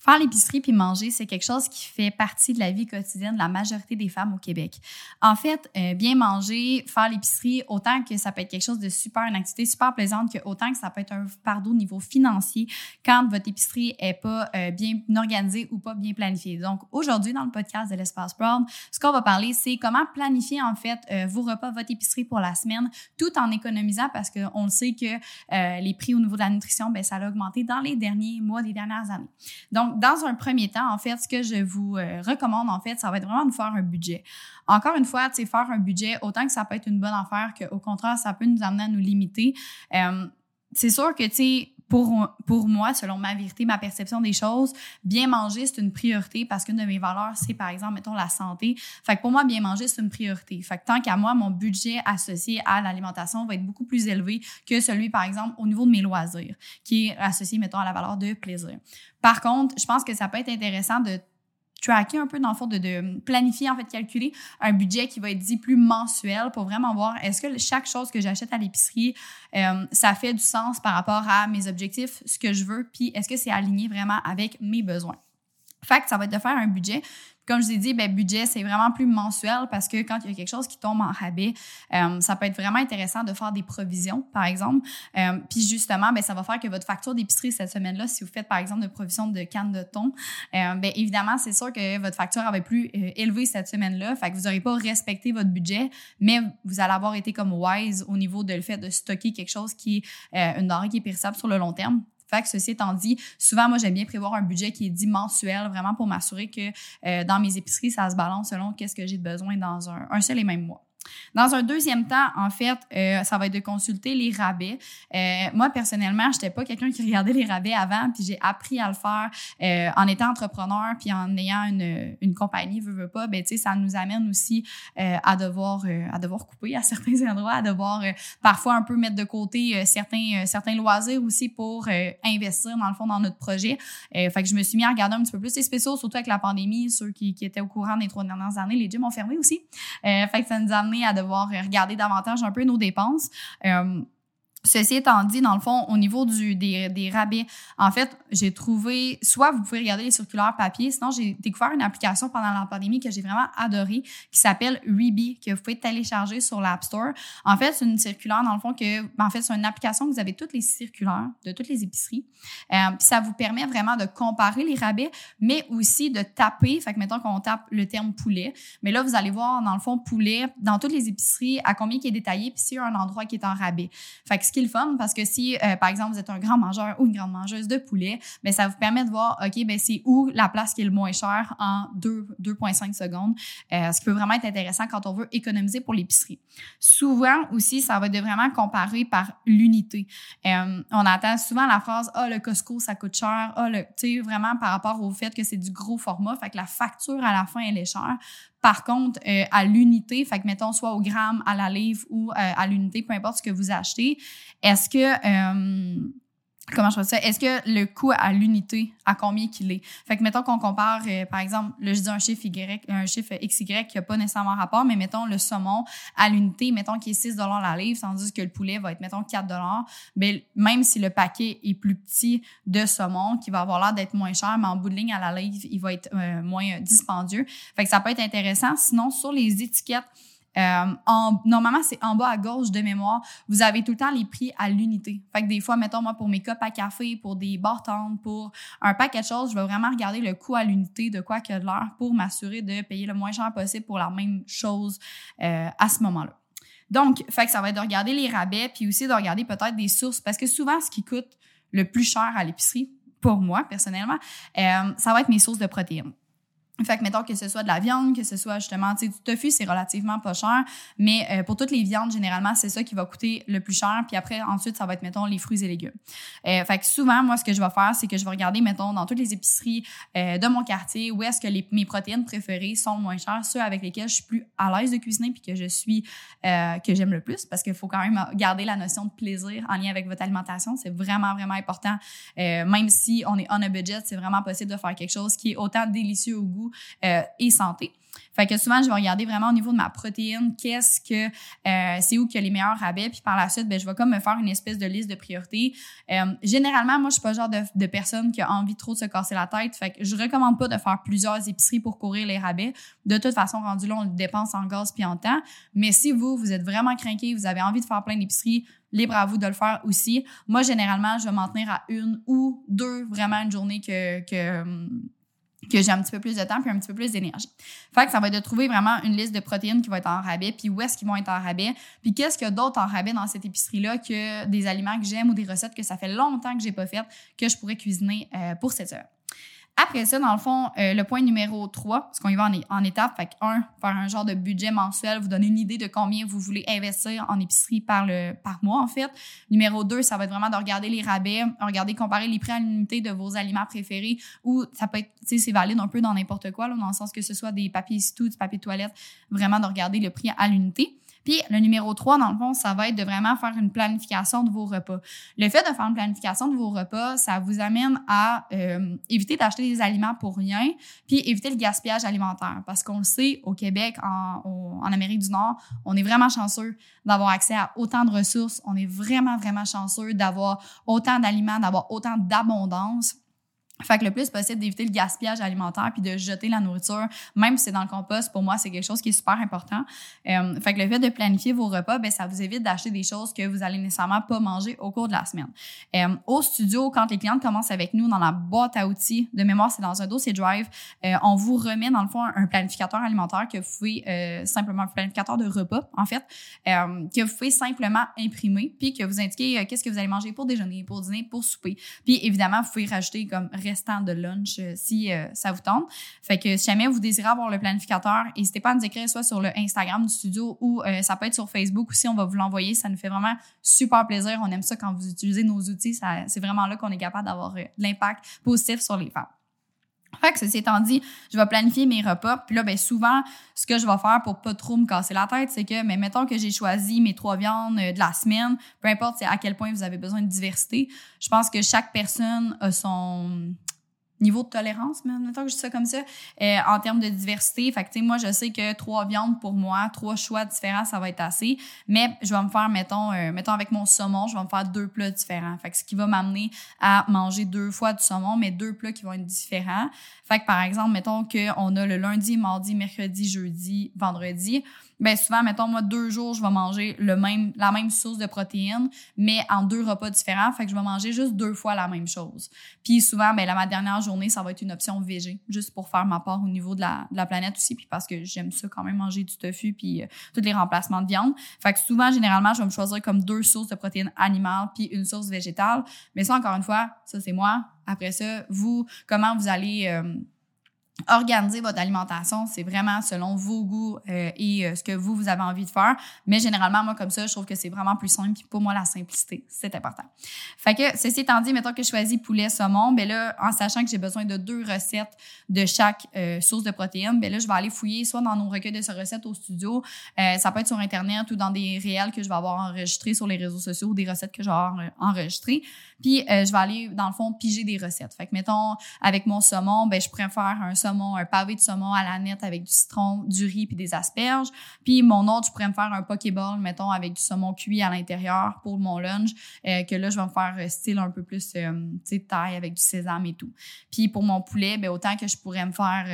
Faire l'épicerie puis manger, c'est quelque chose qui fait partie de la vie quotidienne de la majorité des femmes au Québec. En fait, euh, bien manger, faire l'épicerie, autant que ça peut être quelque chose de super, une activité super plaisante, que autant que ça peut être un fardeau au niveau financier quand votre épicerie est pas euh, bien organisée ou pas bien planifiée. Donc, aujourd'hui, dans le podcast de l'Espace Brown, ce qu'on va parler, c'est comment planifier, en fait, euh, vos repas, votre épicerie pour la semaine, tout en économisant parce qu'on le sait que les prix au niveau de la nutrition, ben, ça a augmenté dans les derniers mois, les dernières années. Donc, dans un premier temps, en fait, ce que je vous euh, recommande, en fait, ça va être vraiment de faire un budget. Encore une fois, tu faire un budget, autant que ça peut être une bonne affaire qu'au contraire, ça peut nous amener à nous limiter. Euh, c'est sûr que, tu sais, pour, pour moi, selon ma vérité, ma perception des choses, bien manger, c'est une priorité parce qu'une de mes valeurs, c'est par exemple, mettons, la santé. Fait que pour moi, bien manger, c'est une priorité. Fait que tant qu'à moi, mon budget associé à l'alimentation va être beaucoup plus élevé que celui, par exemple, au niveau de mes loisirs, qui est associé, mettons, à la valeur de plaisir. Par contre, je pense que ça peut être intéressant de tracker un peu dans le fond de, planifier en fait calculer un budget qui va être dit plus mensuel pour vraiment voir est-ce que chaque chose que j'achète à l'épicerie euh, ça fait du sens par rapport à mes objectifs ce que je veux puis est-ce que c'est aligné vraiment avec mes besoins? Fait que ça va être de faire un budget comme je vous ai dit, ben, budget, c'est vraiment plus mensuel parce que quand il y a quelque chose qui tombe en rabais, euh, ça peut être vraiment intéressant de faire des provisions, par exemple. Euh, puis justement, ben, ça va faire que votre facture d'épicerie cette semaine-là, si vous faites par exemple une provision de canne de thon, euh, ben, évidemment, c'est sûr que votre facture avait plus élevé cette semaine-là. Fait que vous n'aurez pas respecté votre budget, mais vous allez avoir été comme wise au niveau de le fait de stocker quelque chose qui est une denrée qui est périssable sur le long terme. Fait que ceci étant dit, souvent, moi, j'aime bien prévoir un budget qui est dit mensuel, vraiment pour m'assurer que euh, dans mes épiceries, ça se balance selon qu'est-ce que j'ai besoin dans un seul et même mois. Dans un deuxième temps, en fait, euh, ça va être de consulter les rabais. Euh, moi, personnellement, je n'étais pas quelqu'un qui regardait les rabais avant, puis j'ai appris à le faire euh, en étant entrepreneur, puis en ayant une, une compagnie, veux, veux pas, ben, tu sais, ça nous amène aussi à, devoir, à devoir couper à certains endroits, à devoir parfois un peu mettre de côté certains, certains loisirs aussi pour investir, dans le fond, dans notre projet. fait que je me suis mis à regarder un petit peu plus les spéciaux, surtout avec la pandémie, ceux qui, qui étaient au courant des trois dernières années, les gyms ont fermé aussi. fait que ça nous a à devoir regarder davantage un peu nos dépenses. Euh, Ceci étant dit, dans le fond, au niveau du, des, rabais, en fait, j'ai trouvé, soit vous pouvez regarder les circulaires papier, sinon j'ai découvert une application pendant la pandémie que j'ai vraiment adorée, qui s'appelle Reebie, que vous pouvez télécharger sur l'App Store. En fait, c'est une circulaire, dans le fond, que, en fait, c'est une application que vous avez toutes les circulaires de toutes les épiceries. Euh, ça vous permet vraiment de comparer les rabais, mais aussi de taper, fait que mettons qu'on tape le terme poulet, mais là, vous allez voir, dans le fond, poulet, dans toutes les épiceries, à combien qui est détaillé, puis s'il y a un endroit qui est en rabais. Fait que ce qui est le fun parce que si, euh, par exemple, vous êtes un grand mangeur ou une grande mangeuse de poulet, ben, ça vous permet de voir, OK, ben, c'est où la place qui est le moins chère en 2,5 secondes, euh, ce qui peut vraiment être intéressant quand on veut économiser pour l'épicerie. Souvent aussi, ça va être vraiment comparer par l'unité. Euh, on entend souvent la phrase, ah, le Costco, ça coûte cher. Ah, le, tu sais, vraiment par rapport au fait que c'est du gros format, fait que la facture à la fin, elle est chère. Par contre, euh, à l'unité, fait que mettons soit au gramme, à la livre ou euh, à l'unité, peu importe ce que vous achetez, est-ce que euh, comment je fais ça? Est-ce que le coût à l'unité, à combien qu'il est? Fait que mettons qu'on compare, euh, par exemple, là, je dis un chiffre Y, un chiffre XY qui n'a pas nécessairement rapport, mais mettons le saumon à l'unité, mettons qu'il est 6 la livre, tandis que le poulet va être, mettons, 4 ben, même si le paquet est plus petit de saumon, qui va avoir l'air d'être moins cher, mais en bout de ligne à la livre, il va être euh, moins dispendieux. Fait que ça peut être intéressant. Sinon, sur les étiquettes, en, normalement, c'est en bas à gauche de mémoire. Vous avez tout le temps les prix à l'unité. Fait que des fois, mettons, moi, pour mes cups à café, pour des bartendes, pour un paquet de choses, je vais vraiment regarder le coût à l'unité de quoi que de l'heure pour m'assurer de payer le moins cher possible pour la même chose euh, à ce moment-là. Donc, fait que ça va être de regarder les rabais, puis aussi de regarder peut-être des sources, parce que souvent, ce qui coûte le plus cher à l'épicerie, pour moi, personnellement, euh, ça va être mes sources de protéines. Fait que, mettons que ce soit de la viande, que ce soit justement, tu sais, du tofu, c'est relativement pas cher, mais euh, pour toutes les viandes, généralement, c'est ça qui va coûter le plus cher. Puis après, ensuite, ça va être, mettons, les fruits et légumes. Euh, fait que souvent, moi, ce que je vais faire, c'est que je vais regarder, mettons, dans toutes les épiceries euh, de mon quartier, où est-ce que mes protéines préférées sont moins chères, ceux avec lesquels je suis plus à l'aise de cuisiner puis que je suis, euh, que j'aime le plus, parce qu'il faut quand même garder la notion de plaisir en lien avec votre alimentation. C'est vraiment, vraiment important. même si on est on a budget, c'est vraiment possible de faire quelque chose qui est autant délicieux au goût goût et santé. Fait que souvent, je vais regarder vraiment au niveau de ma protéine, qu'est-ce que euh, c'est où qu'il y a les meilleurs rabais, puis par la suite, ben, je vais comme me faire une espèce de liste de priorités. Euh, généralement, moi, je suis pas le genre de, personne qui a envie trop de se casser la tête. Fait que je recommande pas de faire plusieurs épiceries pour courir les rabais. De toute façon, rendu là, on le dépense en gaz puis en temps. Mais si vous, vous êtes vraiment craqué, vous avez envie de faire plein d'épiceries, libre à vous de le faire aussi. Moi, généralement, je vais m'en tenir à une ou deux vraiment une journée que, que que j'ai un petit peu plus de temps puis un petit peu plus d'énergie. Fait que ça va être de trouver vraiment une liste de protéines qui vont être en rabais, puis où est-ce qu'ils vont être en rabais, puis qu'est-ce qu'il y a d'autre en rabais dans cette épicerie-là que des aliments que j'aime ou des recettes que ça fait longtemps que j'ai pas faites que je pourrais cuisiner euh, pour cette heure. Après ça, dans le fond, euh, le point numéro 3, parce qu'on y va en, en étapes, fait 1, faire un genre de budget mensuel, vous donner une idée de combien vous voulez investir en épicerie par, le, par mois, en fait. Numéro 2, ça va être vraiment de regarder les rabais, regarder, comparer les prix à l'unité de vos aliments préférés, ou ça peut être, tu sais, c'est valide un peu dans n'importe quoi, là, dans le sens que ce soit des papiers tout, du papier toilette, vraiment de regarder le prix à l'unité. Puis le numéro 3, dans le fond, ça va être de vraiment faire une planification de vos repas. Le fait de faire une planification de vos repas, ça vous amène à euh, éviter d'acheter des aliments pour rien, puis éviter le gaspillage alimentaire. Parce qu'on le sait, au Québec, en, en Amérique du Nord, on est vraiment chanceux d'avoir accès à autant de ressources. On est vraiment, vraiment chanceux d'avoir autant d'aliments, d'avoir autant d'abondance. Fait que le plus possible d'éviter le gaspillage alimentaire puis de jeter la nourriture, même si c'est dans le compost, pour moi, c'est quelque chose qui est super important. Euh, fait que le fait de planifier vos repas, ben ça vous évite d'acheter des choses que vous allez nécessairement pas manger au cours de la semaine. Euh, au studio, quand les clientes commencent avec nous dans la boîte à outils, de mémoire, c'est dans un dossier Drive, euh, on vous remet dans le fond un planificateur alimentaire que vous pouvez euh, simplement, un planificateur de repas, en fait, que vous pouvez simplement imprimer puis que vous indiquez qu'est-ce que vous allez manger pour déjeuner, pour dîner, pour souper. Puis évidemment, vous pouvez rajouter comme restant de lunch euh, si euh, ça vous tente. Fait que si jamais vous désirez avoir le planificateur, n'hésitez pas à nous écrire soit sur le Instagram du studio ou euh, ça peut être sur Facebook aussi, on va vous l'envoyer. Ça nous fait vraiment super plaisir. On aime ça quand vous utilisez nos outils. C'est vraiment là qu'on est capable d'avoir l'impact positif sur les femmes. Fait que ceci étant dit, je vais planifier mes repas. Puis là, ben souvent, ce que je vais faire pour pas trop me casser la tête, c'est que, mais mettons que j'ai choisi mes trois viandes de la semaine, peu importe à quel point vous avez besoin de diversité, je pense que chaque personne a son niveau de tolérance, même mettons que je dis ça comme ça, euh, en termes de diversité. Fait que, moi, je sais que trois viandes pour moi, trois choix différents, ça va être assez. Mais je vais me faire, mettons, euh, mettons avec mon saumon, je vais me faire deux plats différents. Fait que ce qui va m'amener à manger deux fois du saumon, mais deux plats qui vont être différents. Fait que, par exemple, mettons qu'on a le lundi, mardi, mercredi, jeudi, vendredi ben souvent, mettons, moi, deux jours, je vais manger le même, la même source de protéines, mais en deux repas différents. Fait que je vais manger juste deux fois la même chose. Puis souvent, ben, là, ma dernière journée, ça va être une option végé, juste pour faire ma part au niveau de la, de la planète aussi, puis parce que j'aime ça quand même manger du tofu, puis euh, tous les remplacements de viande. Fait que souvent, généralement, je vais me choisir comme deux sources de protéines animales, puis une source végétale. Mais ça, encore une fois, ça, c'est moi. Après ça, vous, comment vous allez... Euh, organiser votre alimentation, c'est vraiment selon vos goûts euh, et euh, ce que vous, vous avez envie de faire. Mais généralement, moi, comme ça, je trouve que c'est vraiment plus simple. Puis pour moi, la simplicité, c'est important. Fait que, ceci étant dit, mettons que je choisis poulet, saumon, ben là, en sachant que j'ai besoin de deux recettes de chaque euh, source de protéines, ben là, je vais aller fouiller soit dans nos recueils de ces recettes au studio, ça peut être sur Internet ou dans des réels que je vais avoir enregistrés sur les réseaux sociaux ou des recettes que je vais avoir enregistrées. Puis, je vais aller, dans le fond, piger des recettes. Fait que, mettons, avec mon saumon, ben je préfère un saumon un pavé de saumon à la nette avec du citron, du riz puis des asperges. Puis mon autre, je pourrais me faire un pokéball, mettons, avec du saumon cuit à l'intérieur pour mon lunch, euh, que là, je vais me faire euh, style un peu plus, euh, taille avec du sésame et tout. Puis pour mon poulet, ben autant que je pourrais me faire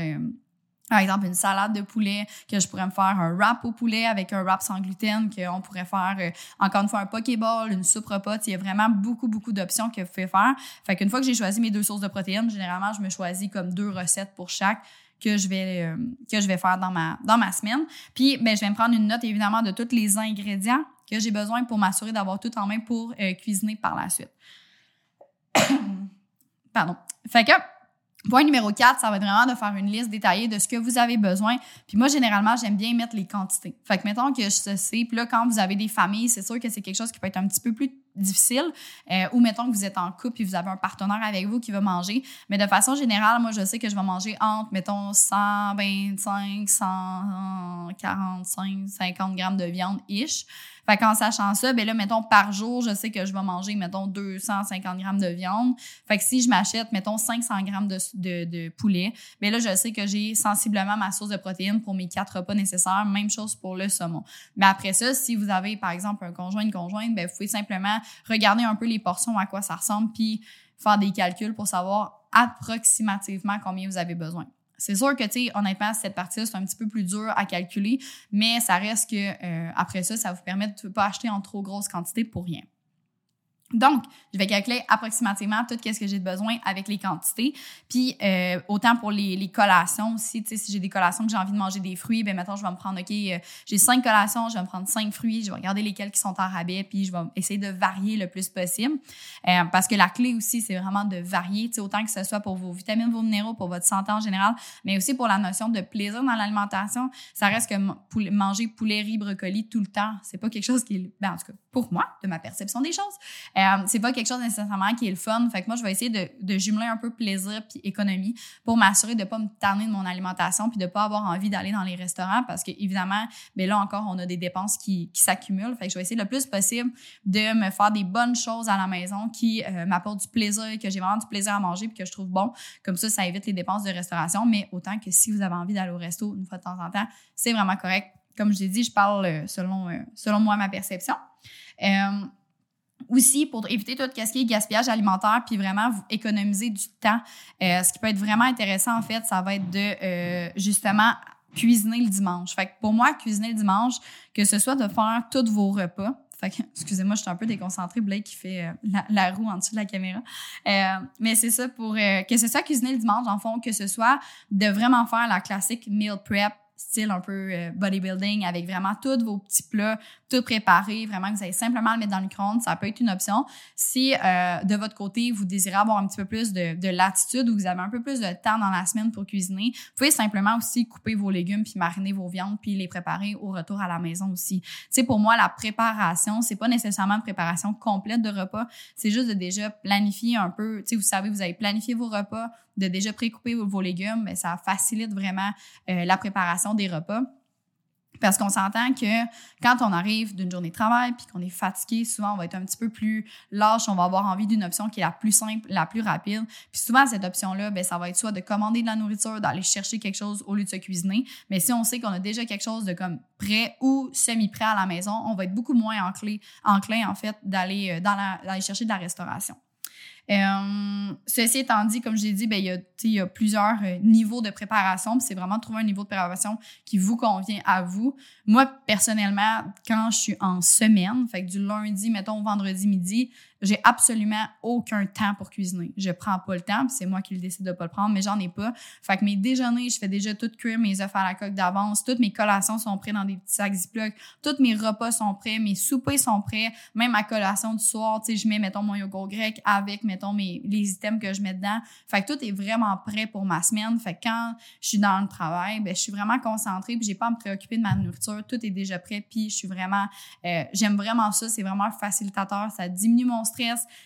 par exemple, une salade de poulet, que je pourrais me faire un wrap au poulet avec un wrap sans gluten, qu'on pourrait faire, euh, encore une fois, un pokéball, une soupe repas. Il y a vraiment beaucoup, beaucoup d'options que vous pouvez faire. Fait qu'une fois que j'ai choisi mes deux sources de protéines, généralement, je me choisis comme deux recettes pour chaque que je vais euh, que je vais faire dans ma dans ma semaine. Puis ben je vais me prendre une note évidemment de tous les ingrédients que j'ai besoin pour m'assurer d'avoir tout en main pour euh, cuisiner par la suite. Pardon. Fait que Point numéro 4, ça va être vraiment de faire une liste détaillée de ce que vous avez besoin. Puis moi, généralement, j'aime bien mettre les quantités. Fait que mettons que je sais, puis là, quand vous avez des familles, c'est sûr que c'est quelque chose qui peut être un petit peu plus difficile. Euh, ou mettons que vous êtes en couple et vous avez un partenaire avec vous qui va manger. Mais de façon générale, moi, je sais que je vais manger entre, mettons, 125, 145, 50 grammes de viande ish. Fait qu'en sachant ça, ben là, mettons, par jour, je sais que je vais manger, mettons, 250 grammes de viande. Fait que si je m'achète, mettons, 500 grammes de, de, poulet, ben là, je sais que j'ai sensiblement ma source de protéines pour mes quatre repas nécessaires. Même chose pour le saumon. Mais après ça, si vous avez, par exemple, un conjoint, une conjointe, ben vous pouvez simplement regarder un peu les portions, à quoi ça ressemble, puis faire des calculs pour savoir approximativement combien vous avez besoin. C'est sûr que, tu sais, honnêtement, cette partie-là, c'est un petit peu plus dur à calculer, mais ça reste que, euh, après ça, ça vous permet de ne pas acheter en trop grosse quantité pour rien. Donc, je vais calculer approximativement tout ce que j'ai besoin avec les quantités. Puis, euh, autant pour les, les collations aussi, tu sais, si j'ai des collations que j'ai envie de manger des fruits, ben maintenant je vais me prendre, OK, euh, j'ai cinq collations, je vais me prendre cinq fruits, je vais regarder lesquels qui sont en rabais, puis je vais essayer de varier le plus possible. Euh, parce que la clé aussi, c'est vraiment de varier, tu sais, autant que ce soit pour vos vitamines, vos minéraux, pour votre santé en général, mais aussi pour la notion de plaisir dans l'alimentation. Ça reste que manger poulet, riz, brocoli tout le temps, c'est pas quelque chose qui est, ben, en tout cas, pour moi, de ma perception des choses, euh, c'est pas quelque chose nécessairement qui est le fun. Fait que moi, je vais essayer de, jumeler un peu plaisir puis économie pour m'assurer de pas me tanner de mon alimentation puis de pas avoir envie d'aller dans les restaurants parce que évidemment, ben là encore, on a des dépenses qui, s'accumulent. Fait que je vais essayer le plus possible de me faire des bonnes choses à la maison qui euh, m'apportent du plaisir, que j'ai vraiment du plaisir à manger puis que je trouve bon. Comme ça, ça évite les dépenses de restauration. Mais autant que si vous avez envie d'aller au resto une fois de temps en temps, c'est vraiment correct. Comme je l'ai dit, je parle euh, selon, selon moi ma perception. Euh, aussi, pour éviter tout ce qui est gaspillage alimentaire, puis vraiment vous économiser du temps, euh, ce qui peut être vraiment intéressant, en fait, ça va être de euh, justement cuisiner le dimanche. Fait que pour moi, cuisiner le dimanche, que ce soit de faire tous vos repas, fait que, excusez-moi, je suis un peu déconcentrée, Blake qui fait la, roue en dessous de la caméra. mais c'est ça pour que ce soit cuisiner le dimanche, en fond, que ce soit de vraiment faire la classique meal prep style un peu euh, bodybuilding avec vraiment tous vos petits plats, préparé, vraiment que vous allez simplement le mettre dans le micro-ondes, ça peut être une option. Si euh, de votre côté, vous désirez avoir un petit peu plus de, de, latitude ou vous avez un peu plus de temps dans la semaine pour cuisiner, vous pouvez simplement aussi couper vos légumes puis mariner vos viandes puis les préparer au retour à la maison aussi. Tu sais, pour moi, la préparation, c'est pas nécessairement une préparation complète de repas, c'est juste de déjà planifier un peu, tu sais, vous savez, vous avez planifié vos repas, de déjà précouper vos légumes, mais ça facilite vraiment euh, la préparation des repas. Parce qu'on s'entend que quand on arrive d'une journée de travail puis qu'on est fatigué, souvent on va être un petit peu plus lâche, on va avoir envie d'une option qui est la plus simple, la plus rapide. Puis souvent cette option-là, ben ça va être soit de commander de la nourriture, d'aller chercher quelque chose au lieu de se cuisiner. Mais si on sait qu'on a déjà quelque chose de comme prêt ou semi-prêt à la maison, on va être beaucoup moins enclin, en fait d'aller euh, d'aller chercher de la restauration. Euh, ceci étant dit, comme j'ai dit, ben, il, y a, il y a plusieurs euh, niveaux de préparation. C'est vraiment trouver un niveau de préparation qui vous convient à vous. Moi, personnellement, quand je suis en semaine, fait que du lundi, mettons, au vendredi midi, j'ai absolument aucun temps pour cuisiner. Je prends pas le temps, c'est moi qui le décide de pas le prendre, mais j'en ai pas. Fait que mes déjeuners, je fais déjà tout cuire mes œufs à la coque d'avance, toutes mes collations sont prêtes dans des petits sacs Ziploc, tous mes repas sont prêts, mes soupers sont prêts, même ma collation du soir, tu sais, je mets mettons mon yogourt grec avec mettons mes les items que je mets dedans. Fait que tout est vraiment prêt pour ma semaine. Fait que quand je suis dans le travail, ben je suis vraiment concentrée, puis j'ai pas à me préoccuper de ma nourriture, tout est déjà prêt, puis je suis vraiment euh, j'aime vraiment ça, c'est vraiment facilitateur, ça diminue mon stress.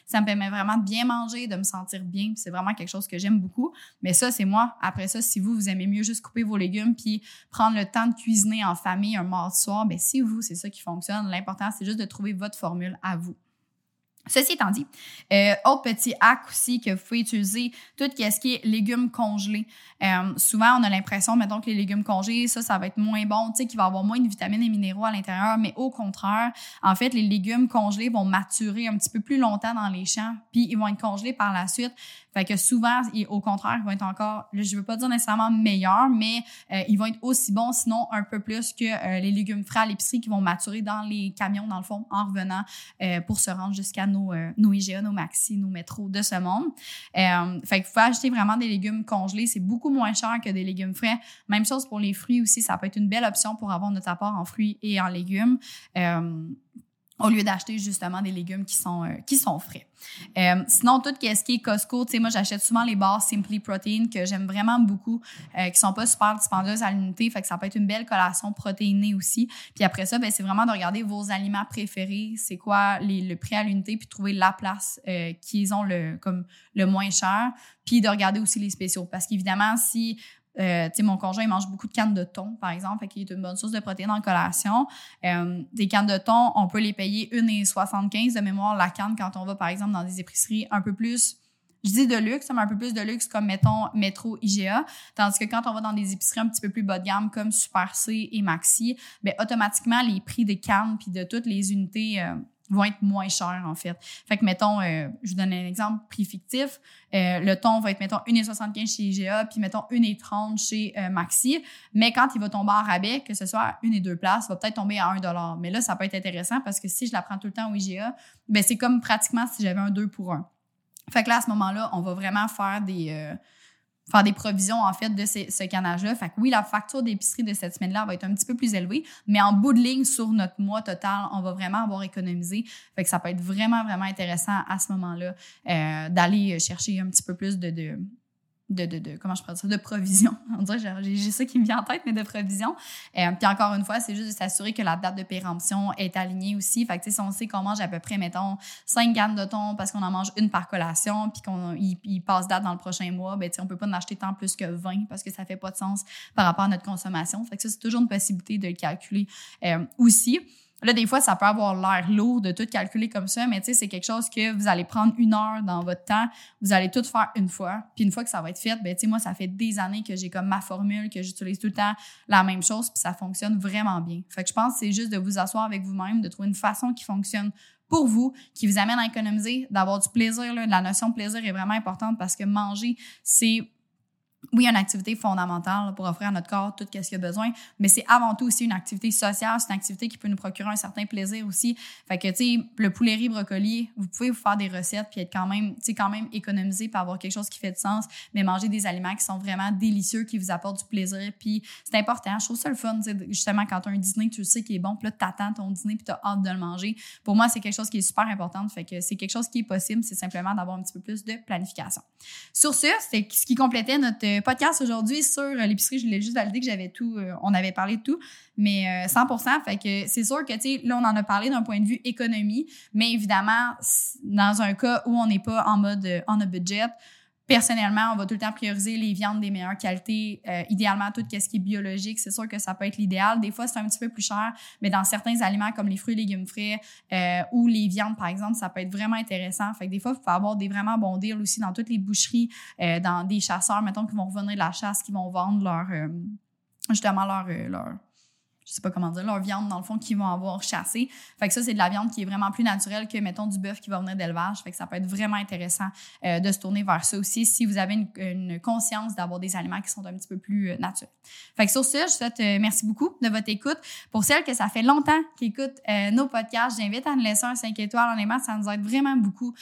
Ça me permet vraiment de bien manger, de me sentir bien. C'est vraiment quelque chose que j'aime beaucoup. Mais ça, c'est moi. Après ça, si vous, vous aimez mieux juste couper vos légumes puis prendre le temps de cuisiner en famille un mardi soir, ben si vous, c'est ça qui fonctionne. L'important, c'est juste de trouver votre formule à vous. Ceci étant dit, euh, autre petit hack aussi que vous pouvez utiliser, tout ce qui est légumes congelés. Euh, souvent, on a l'impression, mettons que les légumes congelés, ça, ça va être moins bon, tu sais, qu'il va avoir moins de vitamines et minéraux à l'intérieur, mais au contraire, en fait, les légumes congelés vont maturer un petit peu plus longtemps dans les champs, puis ils vont être congelés par la suite. Fait que souvent, au contraire, ils vont être encore, je veux pas dire nécessairement meilleurs, mais euh, ils vont être aussi bons, sinon un peu plus que euh, les légumes frais à l'épicerie qui vont maturer dans les camions, dans le fond, en revenant pour se rendre jusqu'à nos, nos IGA, nos Maxi, nos métros de ce monde. fait qu'il faut acheter vraiment des légumes congelés. C'est beaucoup moins cher que des légumes frais. Même chose pour les fruits aussi, ça peut être une belle option pour avoir notre apport en fruits et en légumes. Euh, au lieu d'acheter justement des légumes qui sont euh, qui sont frais. Euh, sinon tout ce qui est Costco, tu sais moi j'achète souvent les barres Simply Protein que j'aime vraiment beaucoup euh, qui sont pas super dispendieuses à l'unité, fait que ça peut être une belle collation protéinée aussi. Puis après ça ben c'est vraiment de regarder vos aliments préférés, c'est quoi les, le prix à l'unité puis trouver la place euh, qu'ils ont le comme le moins cher, puis de regarder aussi les spéciaux parce qu'évidemment si Euh, mon conjoint, il mange beaucoup de cannes de thon, par exemple, qu'il est une bonne source de protéines en collation. Euh, des cannes de thon, on peut les payer 1,75 de mémoire la canne quand on va, par exemple, dans des épiceries un peu plus je dis de luxe, mais un peu plus de luxe comme, mettons, Métro IGA. Tandis que quand on va dans des épiceries un petit peu plus bas de gamme comme Super C et Maxi, ben automatiquement, les prix des cannes puis de toutes les unités euh, vont être moins chers, en fait. Fait que, mettons, euh, je vous donne un exemple, prix fictif. Euh, le thon va être, mettons, 1,75 chez IGA, puis mettons 1,30 chez Maxi. Mais quand il va tomber en rabais, que ce soit à une et deux places, il va peut-être tomber à 1 Mais là, ça peut être intéressant parce que si je la prends tout le temps au IGA, ben c'est comme pratiquement si j'avais un 2 pour 1. Fait que là, à ce moment-là, on va vraiment faire des, euh, faire des provisions, en fait, de ce canage-là. Fait que oui, la facture d'épicerie de cette semaine-là va être un petit peu plus élevée, mais en bout de ligne, sur notre mois total, on va vraiment avoir économisé. Fait que ça peut être vraiment, vraiment intéressant à ce moment-là euh, d'aller chercher un petit peu plus de, de de, de, de, comment je dire ça, de provision. On dirait j'ai, j'ai ça qui me vient en tête, mais de provision. Euh, puis encore une fois, c'est juste de s'assurer que la date de péremption est alignée aussi. Fait que si on sait qu'on mange à peu près, mettons, 5 cannes de thon parce qu'on en mange une par collation, puis qu'on il, passe date dans le prochain mois, ben on peut pas en acheter tant plus que 20 parce que ça fait pas de sens par rapport à notre consommation. Fait que ça, c'est toujours une possibilité de le calculer euh, aussi. Là, des fois, ça peut avoir l'air lourd de tout calculer comme ça, mais tu sais, c'est quelque chose que vous allez prendre une heure dans votre temps, vous allez tout faire une fois, puis une fois que ça va être fait, ben tu sais, moi, ça fait des années que j'ai comme ma formule, que j'utilise tout le temps la même chose, puis ça fonctionne vraiment bien. Fait que je pense que c'est juste de vous asseoir avec vous-même, de trouver une façon qui fonctionne pour vous, qui vous amène à économiser, d'avoir du plaisir. Là. La notion de plaisir est vraiment importante parce que manger, c'est oui, une activité fondamentale pour offrir à notre corps tout ce qu'il a besoin, mais c'est avant tout aussi une activité sociale, c'est une activité qui peut nous procurer un certain plaisir aussi. Fait que, tu sais, le poulet riz brocoli, vous pouvez vous faire des recettes puis être quand même, tu sais, quand même économisé pour avoir quelque chose qui fait du sens, mais manger des aliments qui sont vraiment délicieux, qui vous apportent du plaisir, puis c'est important. Je trouve ça le fun, justement, quand tu as un dîner, tu sais qu'il est bon, puis là, tu attends ton dîner puis tu as hâte de le manger. Pour moi, c'est quelque chose qui est super important, fait que c'est quelque chose qui est possible, c'est simplement d'avoir un petit peu plus de planification. Sur ce, c'est ce qui complétait notre podcast aujourd'hui sur euh, l'épicerie. Je l'ai juste validé que j'avais tout, euh, on avait parlé de tout, mais 100%. Fait que c'est sûr que, tu sais, là, on en a parlé d'un point de vue économie, mais évidemment, dans un cas où on n'est pas en mode on a budget, Personnellement, on va tout le temps prioriser les viandes des meilleures qualités, euh, idéalement tout ce qui est biologique. C'est sûr que ça peut être l'idéal. Des fois, c'est un petit peu plus cher, mais dans certains aliments comme les fruits légumes frais euh, ou les viandes, par exemple, ça peut être vraiment intéressant. Fait que des fois, il faut avoir des vraiment bons deals aussi dans toutes les boucheries, euh, dans des chasseurs, mettons, qui vont revenir de la chasse, qui vont vendre leur justement leur, leur je sais pas comment dire, leur viande, dans le fond, qu'ils vont avoir chassé. Fait que ça, c'est de la viande qui est vraiment plus naturelle que, mettons, du bœuf qui va venir d'élevage. Fait que ça peut être vraiment intéressant euh, de se tourner vers ça aussi si vous avez une, conscience d'avoir des aliments qui sont un petit peu plus euh, naturels. Fait que sur ce, je souhaite euh, merci beaucoup de votre écoute. Pour celles que ça fait longtemps qui écoutent nos podcasts, j'invite à nous laisser un 5 étoiles. Honnêtement, ça nous aide vraiment beaucoup.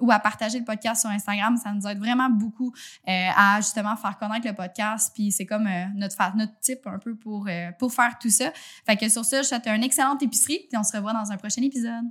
ou à partager le podcast sur Instagram, ça nous aide vraiment beaucoup à justement faire connaître le podcast. Puis c'est comme notre, notre type un peu pour, pour faire tout ça. Fait que sur ça, je souhaite une excellente épicerie et on se revoit dans un prochain épisode.